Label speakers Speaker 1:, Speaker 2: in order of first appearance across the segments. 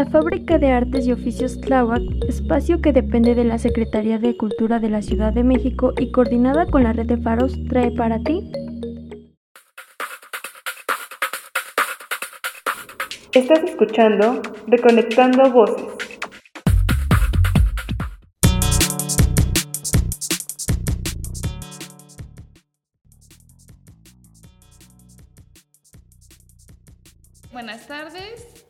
Speaker 1: La Fábrica de Artes y Oficios Tláhuac, espacio que depende de la Secretaría de Cultura de la Ciudad de México y coordinada con la red de faros, trae para ti.
Speaker 2: Estás escuchando Reconectando Voces.
Speaker 3: Buenas tardes.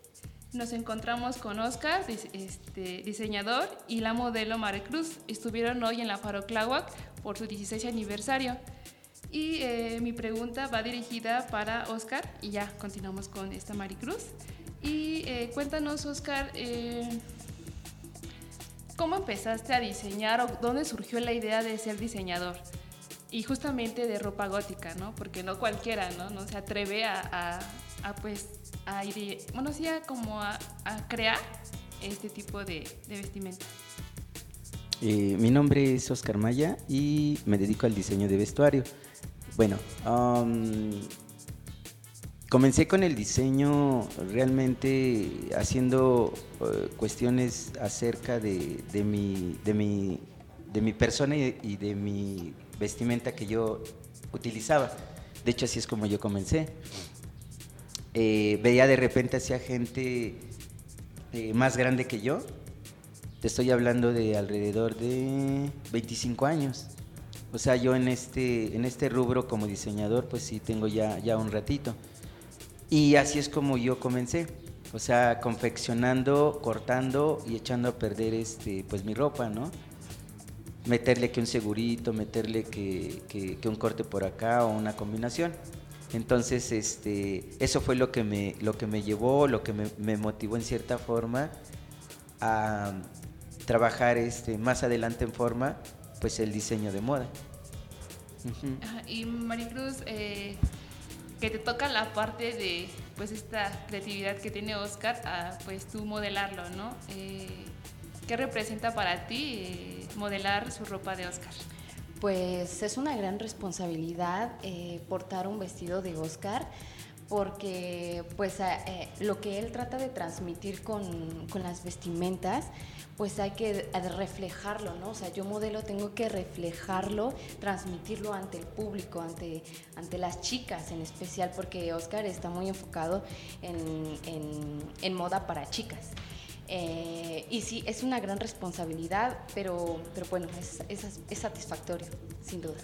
Speaker 3: Nos encontramos con Oscar, este, diseñador, y la modelo Maricruz. Estuvieron hoy en la Faro Tláhuac por su 16 aniversario. Y eh, mi pregunta va dirigida para Oscar y ya continuamos con esta Maricruz. Y eh, cuéntanos, Oscar, eh, ¿cómo empezaste a diseñar o dónde surgió la idea de ser diseñador? Y justamente de ropa gótica, ¿no? Porque no cualquiera, ¿no? No se atreve a, a, pues, a ir, bueno, sí, a como a, crear este tipo de, de vestimenta.
Speaker 4: mi nombre es Oscar Maya y me dedico al diseño de vestuario. Bueno, comencé con el diseño realmente haciendo eh, cuestiones acerca de, mi, de, mi, de mi persona y, de mi vestimenta que yo utilizaba. De hecho, así es como yo comencé. Eh, veía de repente hacia gente eh, más grande que yo. Te estoy hablando de alrededor de 25 años. O sea, yo en este, en este rubro como diseñador, pues sí tengo ya, ya un ratito. Y así es como yo comencé. O sea, confeccionando, cortando y echando a perder este, pues mi ropa, ¿no? Meterle que un segurito, meterle que, que, un corte por acá o una combinación. Entonces, este, eso fue lo que me, lo que me llevó, lo que me, motivó en cierta forma a trabajar este, más adelante en forma pues el diseño de moda.
Speaker 3: Y Maricruz, eh, que te toca la parte de pues esta creatividad que tiene Oscar, a pues tú modelarlo, ¿no? Eh, ¿Qué representa para ti eh, modelar su ropa de Oscar?
Speaker 5: Pues es una gran responsabilidad portar un vestido de Oscar porque pues lo que él trata de transmitir con, con las vestimentas pues hay que reflejarlo, ¿no? O sea, yo modelo tengo que reflejarlo, transmitirlo ante el público, ante, ante las chicas en especial, porque Oscar está muy enfocado en, moda para chicas. Eh, y sí, es una gran responsabilidad, pero, pero bueno, es, es, satisfactorio, sin duda.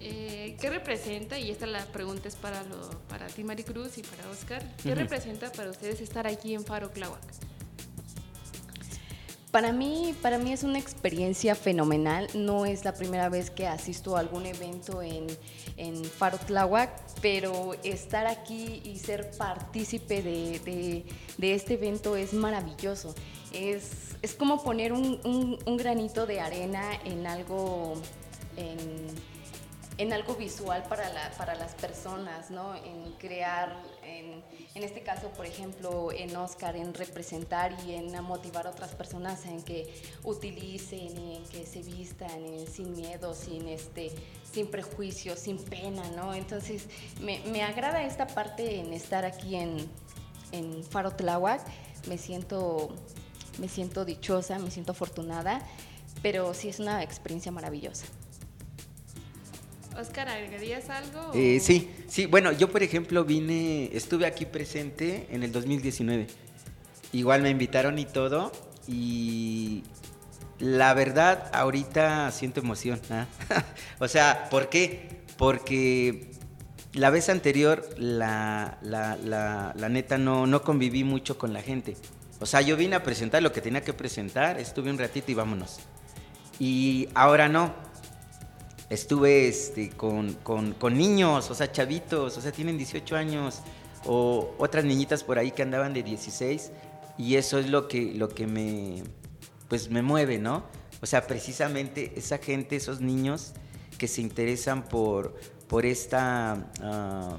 Speaker 3: Eh, ¿Qué representa, y esta la pregunta es para, lo, para ti Maricruz y para Oscar, ¿qué representa para ustedes estar aquí en Faro Tláhuac?
Speaker 5: Para mí, para mí es una experiencia fenomenal. No es la primera vez que asisto a algún evento en, en Faro Tláhuac, pero estar aquí y ser partícipe de, este evento es maravilloso. Es, como poner un, granito de arena en algo, en, algo visual para, para las personas, ¿no? En crear en, este caso, por ejemplo, en Oscar, en representar y en motivar a otras personas en que utilicen y en que se vistan sin miedo, sin, este, sin prejuicios, sin pena, ¿no? Entonces, me, me agrada esta parte en estar aquí en, en Faro Tláhuac. Me siento, me siento dichosa, me siento afortunada, pero sí es una experiencia maravillosa.
Speaker 3: Oscar, ¿agregarías algo?
Speaker 4: Eh, sí, sí, bueno, yo por ejemplo vine, estuve aquí presente en el 2019. Igual me invitaron y todo, y la verdad ahorita siento emoción. ¿ah? o sea, ¿por qué? Porque la vez anterior, la, la, la, la neta, no, no conviví mucho con la gente. O sea, yo vine a presentar lo que tenía que presentar, estuve un ratito y vámonos. Y ahora no, estuve este, con, niños, o sea, chavitos, o sea, tienen 18 años, o otras niñitas por ahí que andaban de 16, y eso es lo que, lo que me, pues me mueve, ¿no? O sea, precisamente esa gente, esos niños que se interesan por, por esta, ah,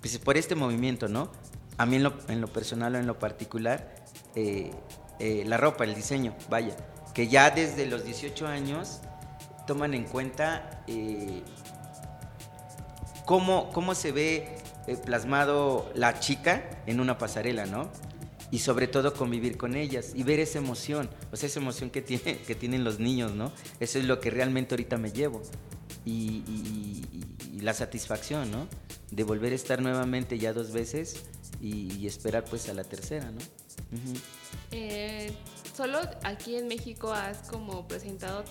Speaker 4: pues por este movimiento, ¿no? A mí en lo, en lo personal o en lo particular, eh, eh, la ropa, el diseño, vaya, que ya desde los 18 años toman en cuenta eh, cómo, cómo, se ve eh, plasmado la chica en una pasarela, ¿no? Y sobre todo convivir con ellas y ver esa emoción, o sea, esa emoción que, tiene, que tienen los niños, ¿no? Eso es lo que realmente ahorita me llevo. Y, la satisfacción, ¿no? De volver a estar nuevamente ya dos veces y, esperar pues a la tercera, ¿no?
Speaker 3: Eh, ¿Solo aquí en México has como presentado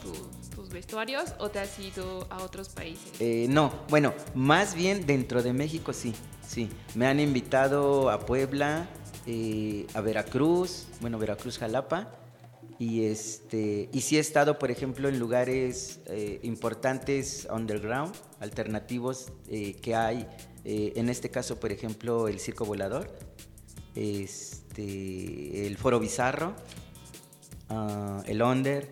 Speaker 3: tus vestuarios o te has ido a otros países?
Speaker 4: Eh, no, bueno, más bien dentro de México sí, sí. Me han invitado a Puebla, eh, a Veracruz, bueno, Veracruz, Jalapa. Y, este, y sí he estado, por ejemplo, en lugares eh, importantes underground, alternativos que hay. en este caso, por ejemplo, el Circo Volador, este, el Foro Bizarro Ah, el Under,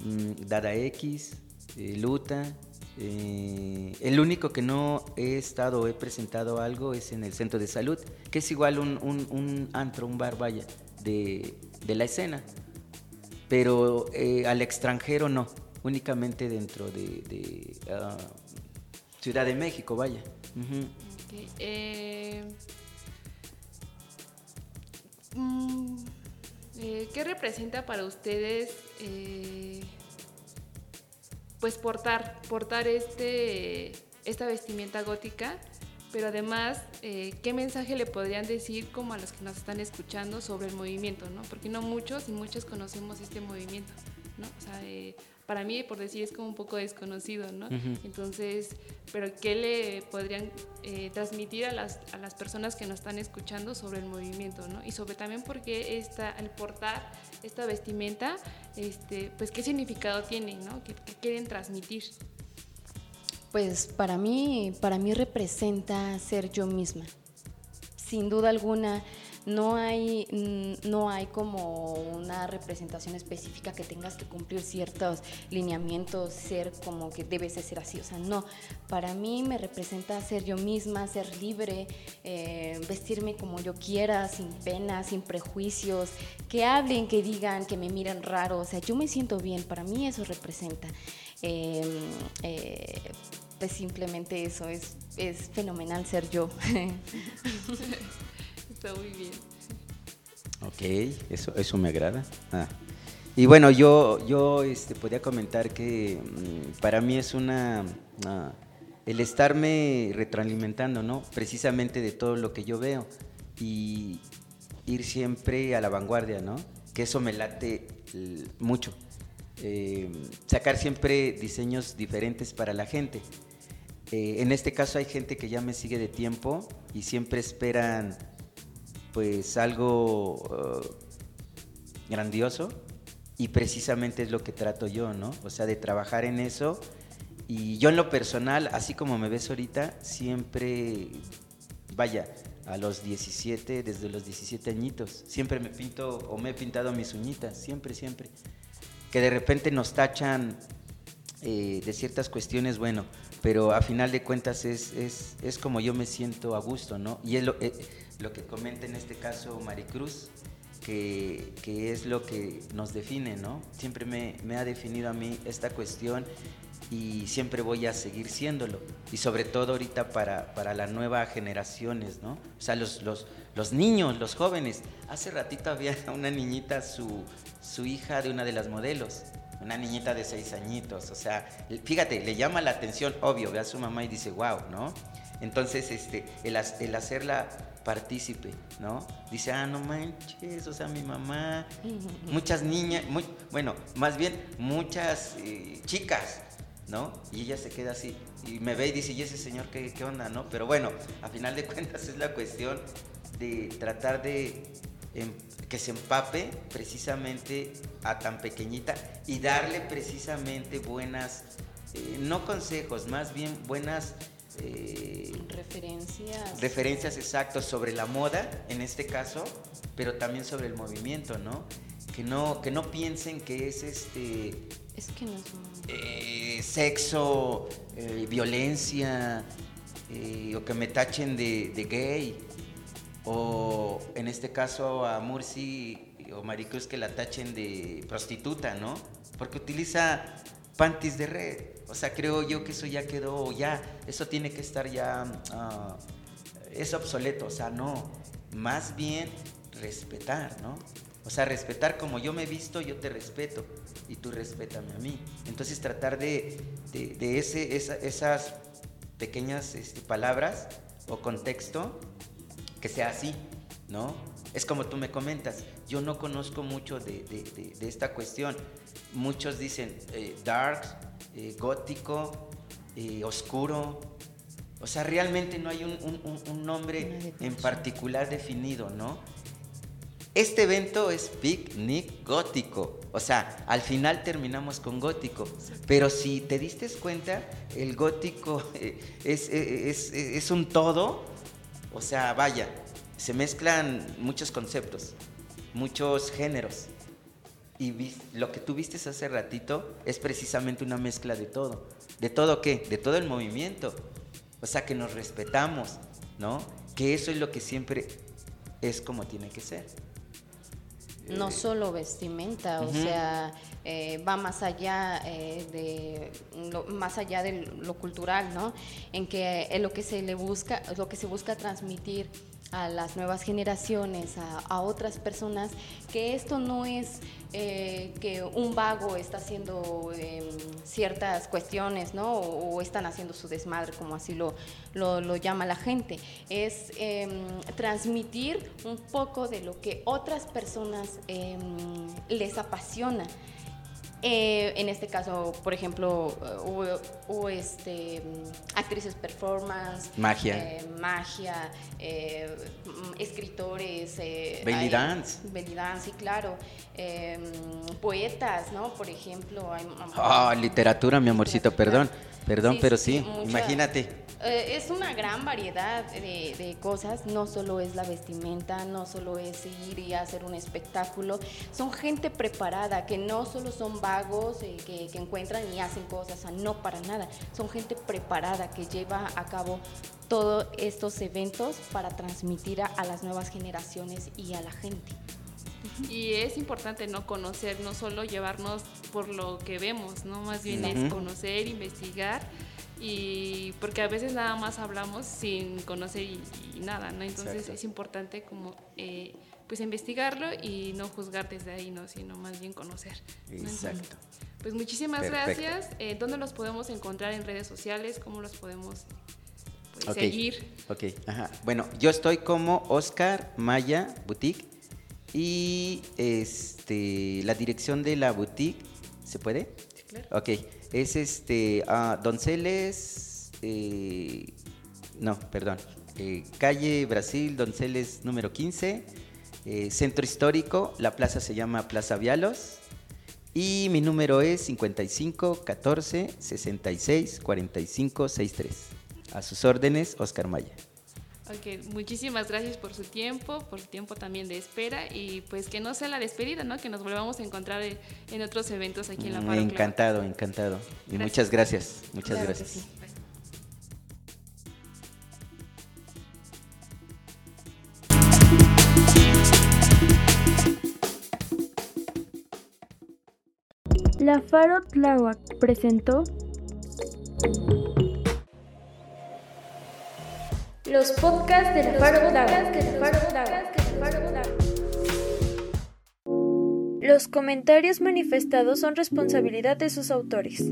Speaker 4: mm, Dada X, eh, Luta. Eh, el único que no he estado he presentado algo es en el centro de salud, que es igual un, antro, un bar, vaya, de, la escena. Pero eh, al extranjero no, únicamente dentro de, ah, Ciudad de México, vaya.
Speaker 3: Eh, ¿Qué representa para ustedes eh, pues portar, portar este, esta vestimenta gótica? Pero además, eh, ¿qué mensaje le podrían decir como a los que nos están escuchando sobre el movimiento? ¿no? Porque no muchos y muchos conocemos este movimiento. ¿no? Para mí, por decir, es como un poco desconocido, ¿no? Entonces, pero ¿qué le podrían eh, transmitir a las, a las personas que nos están escuchando sobre el movimiento, ¿no? Y sobre también porque esta, el portar esta vestimenta, este, pues qué significado tiene, ¿no? ¿Qué, qué quieren transmitir?
Speaker 5: Pues para mí, para mí representa ser yo misma. Sin duda alguna, no hay, mm, no hay como una representación específica que tengas que cumplir ciertos lineamientos, ser como que debes de ser así. O sea, no. Para mí me representa ser yo misma, ser libre, eh, vestirme como yo quiera, sin pena, sin prejuicios, que hablen, que digan, que me miren raro. O sea, yo me siento bien. Para mí eso representa. Em, eh, pues simplemente eso es, es fenomenal ser yo.
Speaker 3: Está muy bien.
Speaker 4: Ok, eso, eso me agrada. Ah. Y bueno, yo, yo este, podía comentar que mm, para mí es una... Ah, el estarme retroalimentando, ¿no? Precisamente de todo lo que yo veo y ir siempre a la vanguardia, ¿no? Que eso me late mucho. Eh, sacar siempre diseños diferentes para la gente. Eh, en este caso hay gente que ya me sigue de tiempo y siempre esperan pues algo uh, grandioso y precisamente es lo que trato yo, ¿no? O sea, de trabajar en eso y yo en lo personal, así como me ves ahorita, siempre, vaya, a los 17, desde los 17 añitos, siempre me pinto o me he pintado mis uñitas, siempre, siempre. Que de repente nos tachan eh, de ciertas cuestiones, bueno, pero a final de cuentas es, es, es como yo me siento a gusto, ¿no? Y es lo, eh, lo que comenta en este caso Maricruz, que, que es lo que nos define, ¿no? Siempre me, me, ha definido a mí esta cuestión y siempre voy a seguir siéndolo. Y sobre todo ahorita para, para las nuevas generaciones, ¿no? O sea, los, los, los niños, los jóvenes. Hace ratito había una niñita, su, su hija de una de las modelos, una niñita de seis añitos. O sea, fíjate, le llama la atención, obvio, ve a su mamá y dice, wow, ¿no? Entonces, este, el, hacerla partícipe, ¿no? Dice, ah, no manches, o sea, mi mamá, muchas niñas, muy, bueno, más bien muchas eh, chicas, ¿no? Y ella se queda así y me ve y dice, ¿y ese señor qué onda, no? Pero bueno, a final de cuentas es la cuestión de tratar de em, que se empape precisamente a tan pequeñita y darle precisamente buenas, eh, no consejos, más bien buenas
Speaker 5: eh, referencias.
Speaker 4: Referencias exactas sobre la moda, en este caso, pero también sobre el movimiento, ¿no? Que no, que no piensen que es este...
Speaker 5: Es que no es...
Speaker 4: Eh, sexo, eh, violencia, o que me tachen de, de, gay, o en este caso a Murci o Maricruz que la tachen de prostituta, ¿no? Porque utiliza panties de red. O sea, creo yo que eso ya quedó, ya, eso tiene que estar ya, uh, es obsoleto, o sea, no. Más bien respetar, ¿no? O sea, respetar como yo me he visto, yo te respeto y tú respétame a mí. Entonces tratar de, de, ese, esas pequeñas este, palabras o contexto que sea así, ¿no? Es como tú me comentas, yo no conozco mucho de, esta cuestión. Muchos dicen eh, dark, eh, gótico, eh, oscuro. O sea, realmente no hay un, nombre en particular definido, ¿no? Este evento es picnic gótico. O sea, al final terminamos con gótico. Pero si te diste cuenta, el gótico es, es un todo. O sea, vaya, se mezclan muchos conceptos, muchos géneros. Y lo que tú viste hace ratito es precisamente una mezcla de todo. ¿De todo qué? De todo el movimiento. O sea, que nos respetamos, ¿no? Que eso es lo que siempre es como tiene que ser.
Speaker 5: No eh, solo vestimenta, o sea, eh, va más allá eh, de lo, más allá de lo cultural, ¿no? En que lo que se le busca, lo que se busca transmitir a las nuevas generaciones, a, otras personas, que esto no es eh, que un vago está haciendo em, ciertas cuestiones, ¿no? O, están haciendo su desmadre, como así lo, llama la gente. Es em, transmitir un poco de lo que otras personas em, les apasiona. Eh, en este caso, por ejemplo, o, este, actrices performance,
Speaker 4: magia,
Speaker 5: eh, magia eh, escritores,
Speaker 4: belly dance,
Speaker 5: belly dance, sí, claro, poetas, ¿no? Por ejemplo, hay,
Speaker 4: oh, literatura, mi amorcito, perdón, perdón, pero sí, imagínate
Speaker 5: eh, es una gran variedad de, cosas, no solo es la vestimenta, no solo es ir y hacer un espectáculo, son gente preparada, que no solo son vagos eh, que, encuentran y hacen cosas, no para nada, son gente preparada que lleva a cabo todos estos eventos para transmitir a, las nuevas generaciones y a la gente.
Speaker 3: Y es importante no conocer, no solo llevarnos por lo que vemos, no más bien es conocer, investigar y porque a veces nada más hablamos sin conocer y, nada, ¿no? Entonces es importante como eh, pues investigarlo y no juzgar desde ahí, ¿no? Sino más bien conocer.
Speaker 4: Exacto.
Speaker 3: pues muchísimas gracias. Eh, ¿Dónde los podemos encontrar en redes sociales? ¿Cómo los podemos pues, seguir?
Speaker 4: Ok, ajá. Bueno, yo estoy como Oscar Maya Boutique y este la dirección de la boutique, ¿se puede?
Speaker 3: Sí, claro.
Speaker 4: Ok es este ah, Donceles, eh, no, perdón, eh, calle Brasil, Donceles número 15, eh, centro histórico, la plaza se llama Plaza Vialos y mi número es 55 14 66 45 63. A sus órdenes, Oscar Maya.
Speaker 3: Ok, muchísimas gracias por su tiempo, por su tiempo también de espera y pues que no sea la despedida, ¿no? Que nos volvamos a encontrar en otros eventos aquí en la Paro
Speaker 4: Encantado, encantado. Y muchas gracias, muchas gracias.
Speaker 1: La Faro Tláhuac presentó los podcasts de la Faro Los comentarios manifestados son responsabilidad de sus autores.